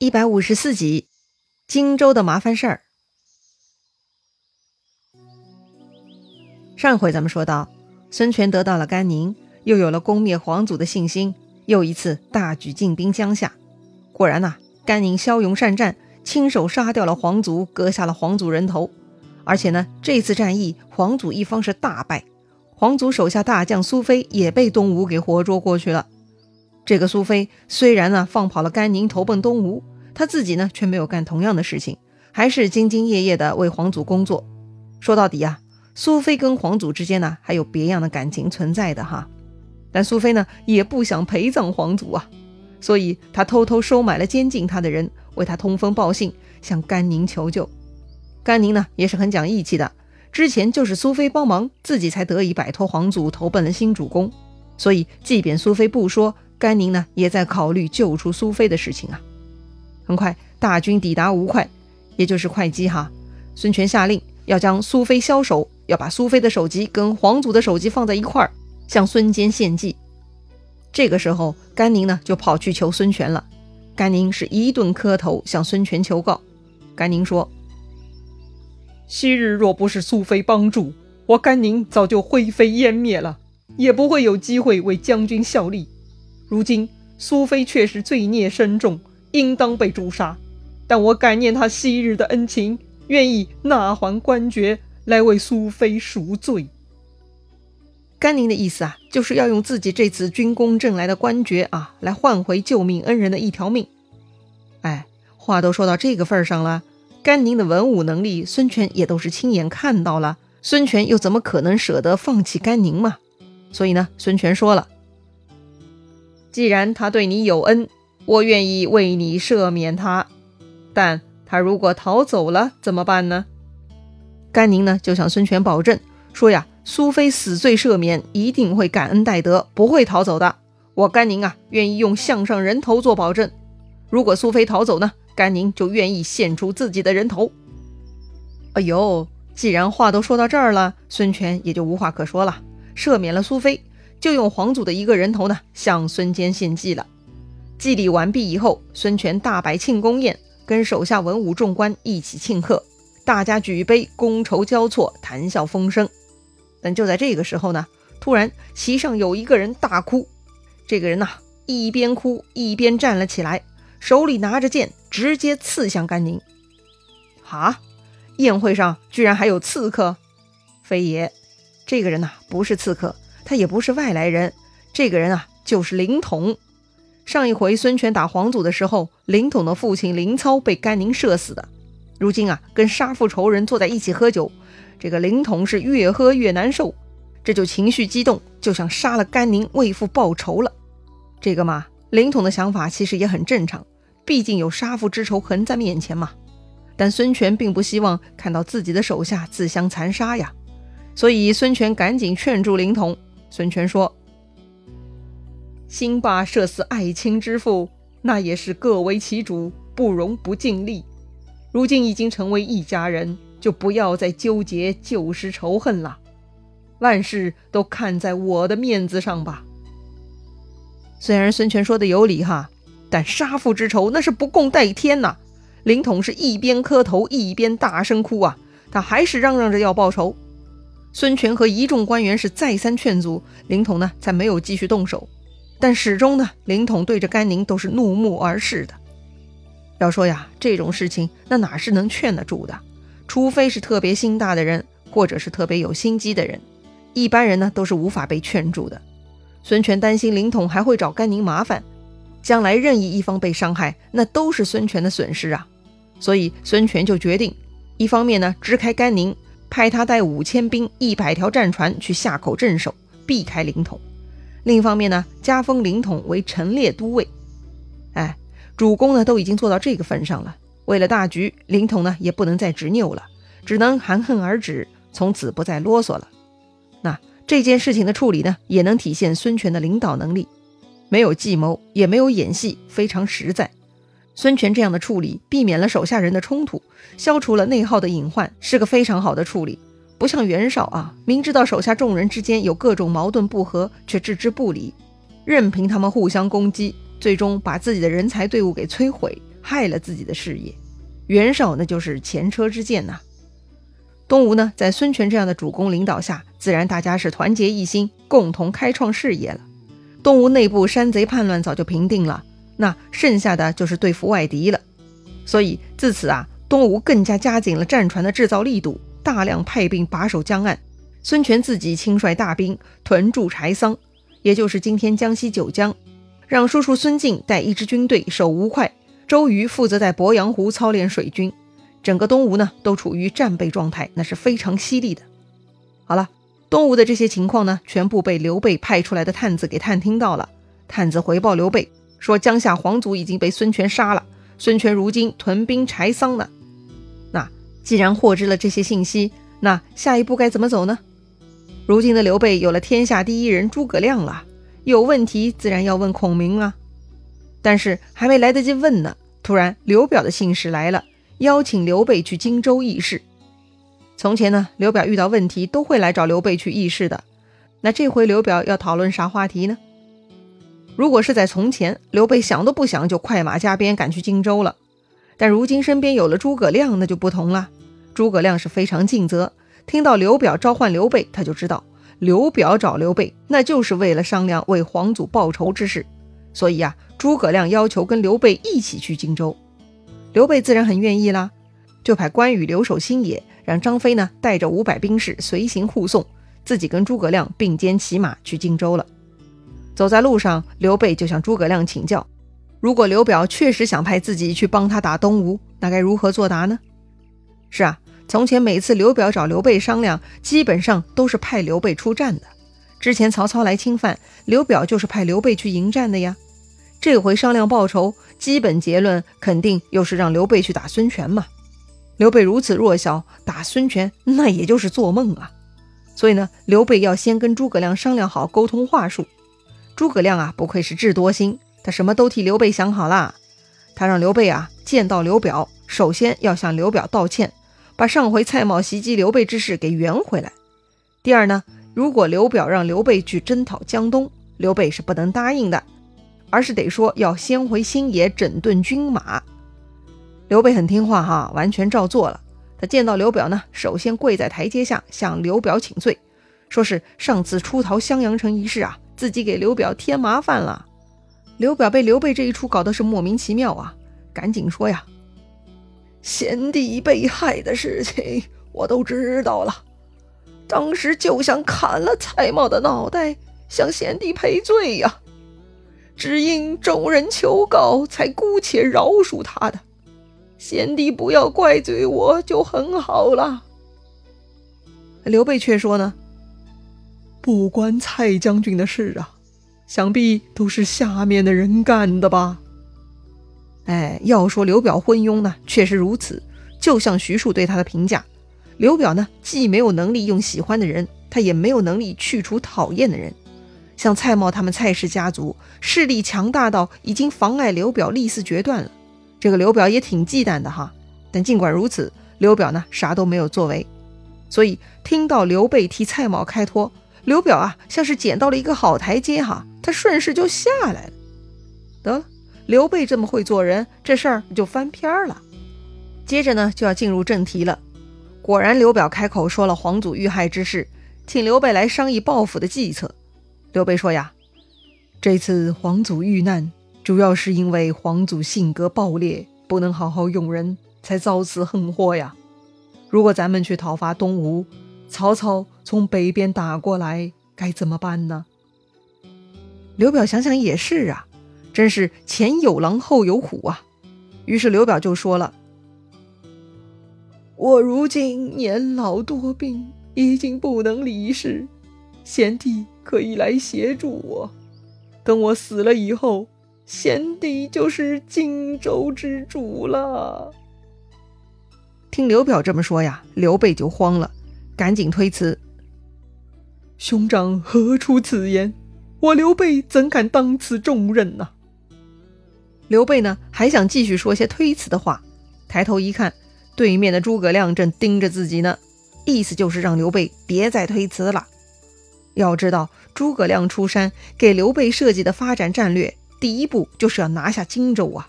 一百五十四集，荆州的麻烦事儿。上回咱们说到，孙权得到了甘宁，又有了攻灭皇祖的信心，又一次大举进兵江夏。果然呐，甘宁骁勇善战，亲手杀掉了皇祖，割下了皇祖人头。而且呢，这次战役皇祖一方是大败，皇祖手下大将苏飞也被东吴给活捉过去了。这个苏菲虽然呢放跑了甘宁投奔东吴，他自己呢却没有干同样的事情，还是兢兢业业的为皇祖工作。说到底啊，苏菲跟皇祖之间呢还有别样的感情存在的哈。但苏菲呢也不想陪葬皇祖啊，所以他偷偷收买了监禁他的人，为他通风报信，向甘宁求救。甘宁呢也是很讲义气的，之前就是苏菲帮忙，自己才得以摆脱皇祖，投奔了新主公。所以即便苏菲不说。甘宁呢，也在考虑救出苏菲的事情啊。很快，大军抵达吴会，也就是会稽哈。孙权下令要将苏菲枭首，要把苏菲的首级跟皇祖的首级放在一块儿，向孙坚献祭。这个时候，甘宁呢就跑去求孙权了。甘宁是一顿磕头向孙权求告。甘宁说：“昔日若不是苏菲帮助，我甘宁早就灰飞烟灭了，也不会有机会为将军效力。”如今苏菲却是罪孽深重，应当被诛杀。但我感念他昔日的恩情，愿意纳还官爵，来为苏菲赎罪。甘宁的意思啊，就是要用自己这次军功挣来的官爵啊，来换回救命恩人的一条命。哎，话都说到这个份上了，甘宁的文武能力，孙权也都是亲眼看到了。孙权又怎么可能舍得放弃甘宁嘛？所以呢，孙权说了。既然他对你有恩，我愿意为你赦免他。但他如果逃走了怎么办呢？甘宁呢就向孙权保证说呀：“苏菲死罪赦免，一定会感恩戴德，不会逃走的。我甘宁啊，愿意用项上人头做保证。如果苏菲逃走呢，甘宁就愿意献出自己的人头。”哎呦，既然话都说到这儿了，孙权也就无话可说了，赦免了苏菲。就用皇祖的一个人头呢，向孙坚献祭了。祭礼完毕以后，孙权大摆庆功宴，跟手下文武众官一起庆贺，大家举杯，觥筹交错，谈笑风生。但就在这个时候呢，突然席上有一个人大哭。这个人呐，一边哭一边站了起来，手里拿着剑，直接刺向甘宁。哈，宴会上居然还有刺客？非也，这个人呐，不是刺客。他也不是外来人，这个人啊就是凌统。上一回孙权打黄祖的时候，凌统的父亲凌操被甘宁射死的。如今啊，跟杀父仇人坐在一起喝酒，这个凌统是越喝越难受，这就情绪激动，就想杀了甘宁为父报仇了。这个嘛，凌统的想法其实也很正常，毕竟有杀父之仇横在面前嘛。但孙权并不希望看到自己的手下自相残杀呀，所以孙权赶紧劝住凌统。孙权说：“兴霸射死爱卿之父，那也是各为其主，不容不尽力。如今已经成为一家人，就不要再纠结旧时仇恨了。万事都看在我的面子上吧。”虽然孙权说的有理哈，但杀父之仇那是不共戴天呐。凌统是一边磕头一边大声哭啊，他还是嚷嚷着要报仇。孙权和一众官员是再三劝阻，凌统呢才没有继续动手。但始终呢，凌统对着甘宁都是怒目而视的。要说呀，这种事情那哪是能劝得住的？除非是特别心大的人，或者是特别有心机的人，一般人呢都是无法被劝住的。孙权担心凌统还会找甘宁麻烦，将来任意一方被伤害，那都是孙权的损失啊。所以孙权就决定，一方面呢支开甘宁。派他带五千兵、一百条战船去夏口镇守，避开凌统。另一方面呢，加封凌统为陈列都尉。哎，主公呢都已经做到这个份上了，为了大局，凌统呢也不能再执拗了，只能含恨而止，从此不再啰嗦了。那这件事情的处理呢，也能体现孙权的领导能力，没有计谋，也没有演戏，非常实在。孙权这样的处理，避免了手下人的冲突，消除了内耗的隐患，是个非常好的处理。不像袁绍啊，明知道手下众人之间有各种矛盾不和，却置之不理，任凭他们互相攻击，最终把自己的人才队伍给摧毁，害了自己的事业。袁绍那就是前车之鉴呐。东吴呢，在孙权这样的主公领导下，自然大家是团结一心，共同开创事业了。东吴内部山贼叛乱早就平定了，那剩下的就是对付外敌了。所以自此啊，东吴更加加紧了战船的制造力度，大量派兵把守江岸。孙权自己亲率大兵屯驻柴桑，也就是今天江西九江，让叔叔孙敬带一支军队守吴会，周瑜负责在鄱阳湖操练水军。整个东吴呢，都处于战备状态，那是非常犀利的。好了，东吴的这些情况呢，全部被刘备派出来的探子给探听到了。探子回报刘备说，江夏皇族已经被孙权杀了，孙权如今屯兵柴桑呢。那既然获知了这些信息，那下一步该怎么走呢？如今的刘备有了天下第一人诸葛亮了，有问题自然要问孔明啊。但是还没来得及问呢，突然刘表的信使来了。邀请刘备去荆州议事。从前呢，刘表遇到问题都会来找刘备去议事的。那这回刘表要讨论啥话题呢？如果是在从前，刘备想都不想就快马加鞭赶去荆州了。但如今身边有了诸葛亮，那就不同了。诸葛亮是非常尽责，听到刘表召唤刘备，他就知道刘表找刘备那就是为了商量为皇祖报仇之事。所以啊，诸葛亮要求跟刘备一起去荆州。刘备自然很愿意啦，就派关羽留守新野，让张飞呢带着五百兵士随行护送，自己跟诸葛亮并肩骑马去荆州了。走在路上，刘备就向诸葛亮请教：如果刘表确实想派自己去帮他打东吴，那该如何作答呢？是啊，从前每次刘表找刘备商量，基本上都是派刘备出战的。之前曹操来侵犯，刘表就是派刘备去迎战的呀。这回商量报仇，基本结论肯定又是让刘备去打孙权嘛。刘备如此弱小，打孙权那也就是做梦啊。所以呢，刘备要先跟诸葛亮商量好沟通话术。诸葛亮啊，不愧是智多星，他什么都替刘备想好了。他让刘备啊见到刘表，首先要向刘表道歉，把上回蔡瑁袭击刘备之事给圆回来。第二呢，如果刘表让刘备去征讨江东，刘备是不能答应的。而是得说要先回新野整顿军马。刘备很听话哈，完全照做了。他见到刘表呢，首先跪在台阶下向刘表请罪，说是上次出逃襄阳城一事啊，自己给刘表添麻烦了。刘表被刘备这一出搞得是莫名其妙啊，赶紧说呀：“贤弟被害的事情我都知道了，当时就想砍了蔡瑁的脑袋，向贤弟赔罪呀。”只因众人求告，才姑且饶恕他的。贤弟不要怪罪我，就很好了。刘备却说呢：“不关蔡将军的事啊，想必都是下面的人干的吧？”哎，要说刘表昏庸呢，确实如此。就像徐庶对他的评价，刘表呢，既没有能力用喜欢的人，他也没有能力去除讨厌的人。像蔡瑁他们蔡氏家族势力强大到已经妨碍刘表立嗣决断了，这个刘表也挺忌惮的哈。但尽管如此，刘表呢啥都没有作为。所以听到刘备替蔡瑁开脱，刘表啊像是捡到了一个好台阶哈，他顺势就下来了。得了，刘备这么会做人，这事儿就翻篇儿了。接着呢就要进入正题了。果然，刘表开口说了皇祖遇害之事，请刘备来商议报复的计策。刘备说呀：“这次皇祖遇难，主要是因为皇祖性格暴烈，不能好好用人，才遭此横祸呀。如果咱们去讨伐东吴，曹操从北边打过来，该怎么办呢？”刘表想想也是啊，真是前有狼后有虎啊。于是刘表就说了：“我如今年老多病，已经不能理事，贤弟。”可以来协助我。等我死了以后，贤弟就是荆州之主了。听刘表这么说呀，刘备就慌了，赶紧推辞：“兄长何出此言？我刘备怎敢当此重任呢？”刘备呢，还想继续说些推辞的话，抬头一看，对面的诸葛亮正盯着自己呢，意思就是让刘备别再推辞了。要知道，诸葛亮出山给刘备设计的发展战略，第一步就是要拿下荆州啊！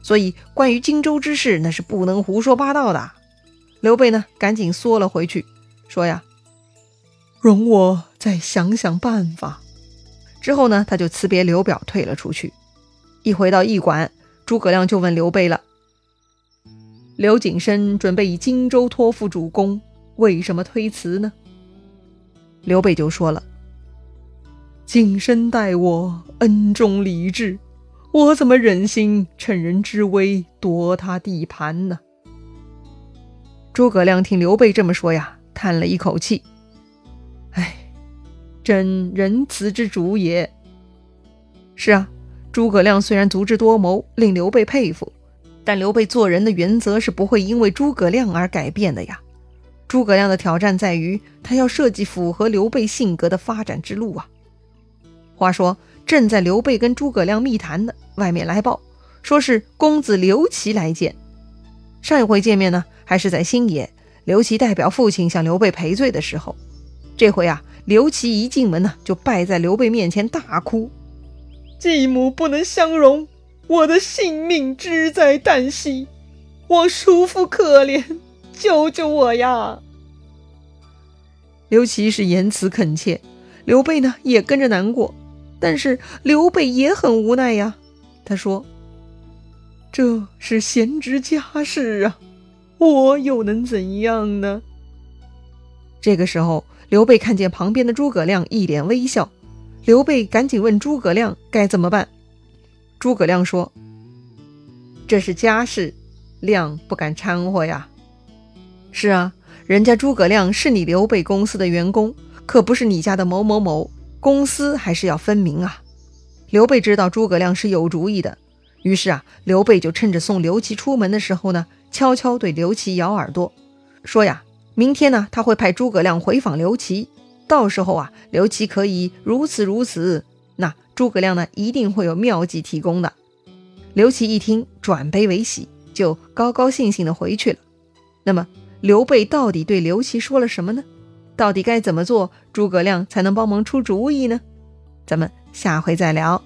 所以关于荆州之事，那是不能胡说八道的。刘备呢，赶紧缩了回去，说呀：“容我再想想办法。”之后呢，他就辞别刘表，退了出去。一回到驿馆，诸葛亮就问刘备了：“刘景升准备以荆州托付主公，为什么推辞呢？”刘备就说了：“景深待我恩重礼智，我怎么忍心趁人之危夺他地盘呢？”诸葛亮听刘备这么说呀，叹了一口气：“哎，真仁慈之主也。”是啊。诸葛亮虽然足智多谋，令刘备佩服，但刘备做人的原则是不会因为诸葛亮而改变的呀。诸葛亮的挑战在于，他要设计符合刘备性格的发展之路啊。话说，正在刘备跟诸葛亮密谈呢，外面来报，说是公子刘琦来见。上一回见面呢，还是在新野，刘琦代表父亲向刘备赔罪的时候。这回啊，刘琦一进门呢，就拜在刘备面前大哭。继母不能相容，我的性命只在旦夕，望叔父可怜，救救我呀！刘琦是言辞恳切，刘备呢也跟着难过，但是刘备也很无奈呀。他说：“这是贤侄家事啊，我又能怎样呢？”这个时候，刘备看见旁边的诸葛亮一脸微笑。刘备赶紧问诸葛亮该怎么办。诸葛亮说：“这是家事，亮不敢掺和呀。”是啊，人家诸葛亮是你刘备公司的员工，可不是你家的某某某。公司还是要分明啊。刘备知道诸葛亮是有主意的，于是啊，刘备就趁着送刘琦出门的时候呢，悄悄对刘琦咬耳朵，说呀：“明天呢，他会派诸葛亮回访刘琦。”到时候啊，刘琦可以如此如此，那诸葛亮呢，一定会有妙计提供的。刘琦一听，转悲为喜，就高高兴兴的回去了。那么，刘备到底对刘琦说了什么呢？到底该怎么做，诸葛亮才能帮忙出主意呢？咱们下回再聊。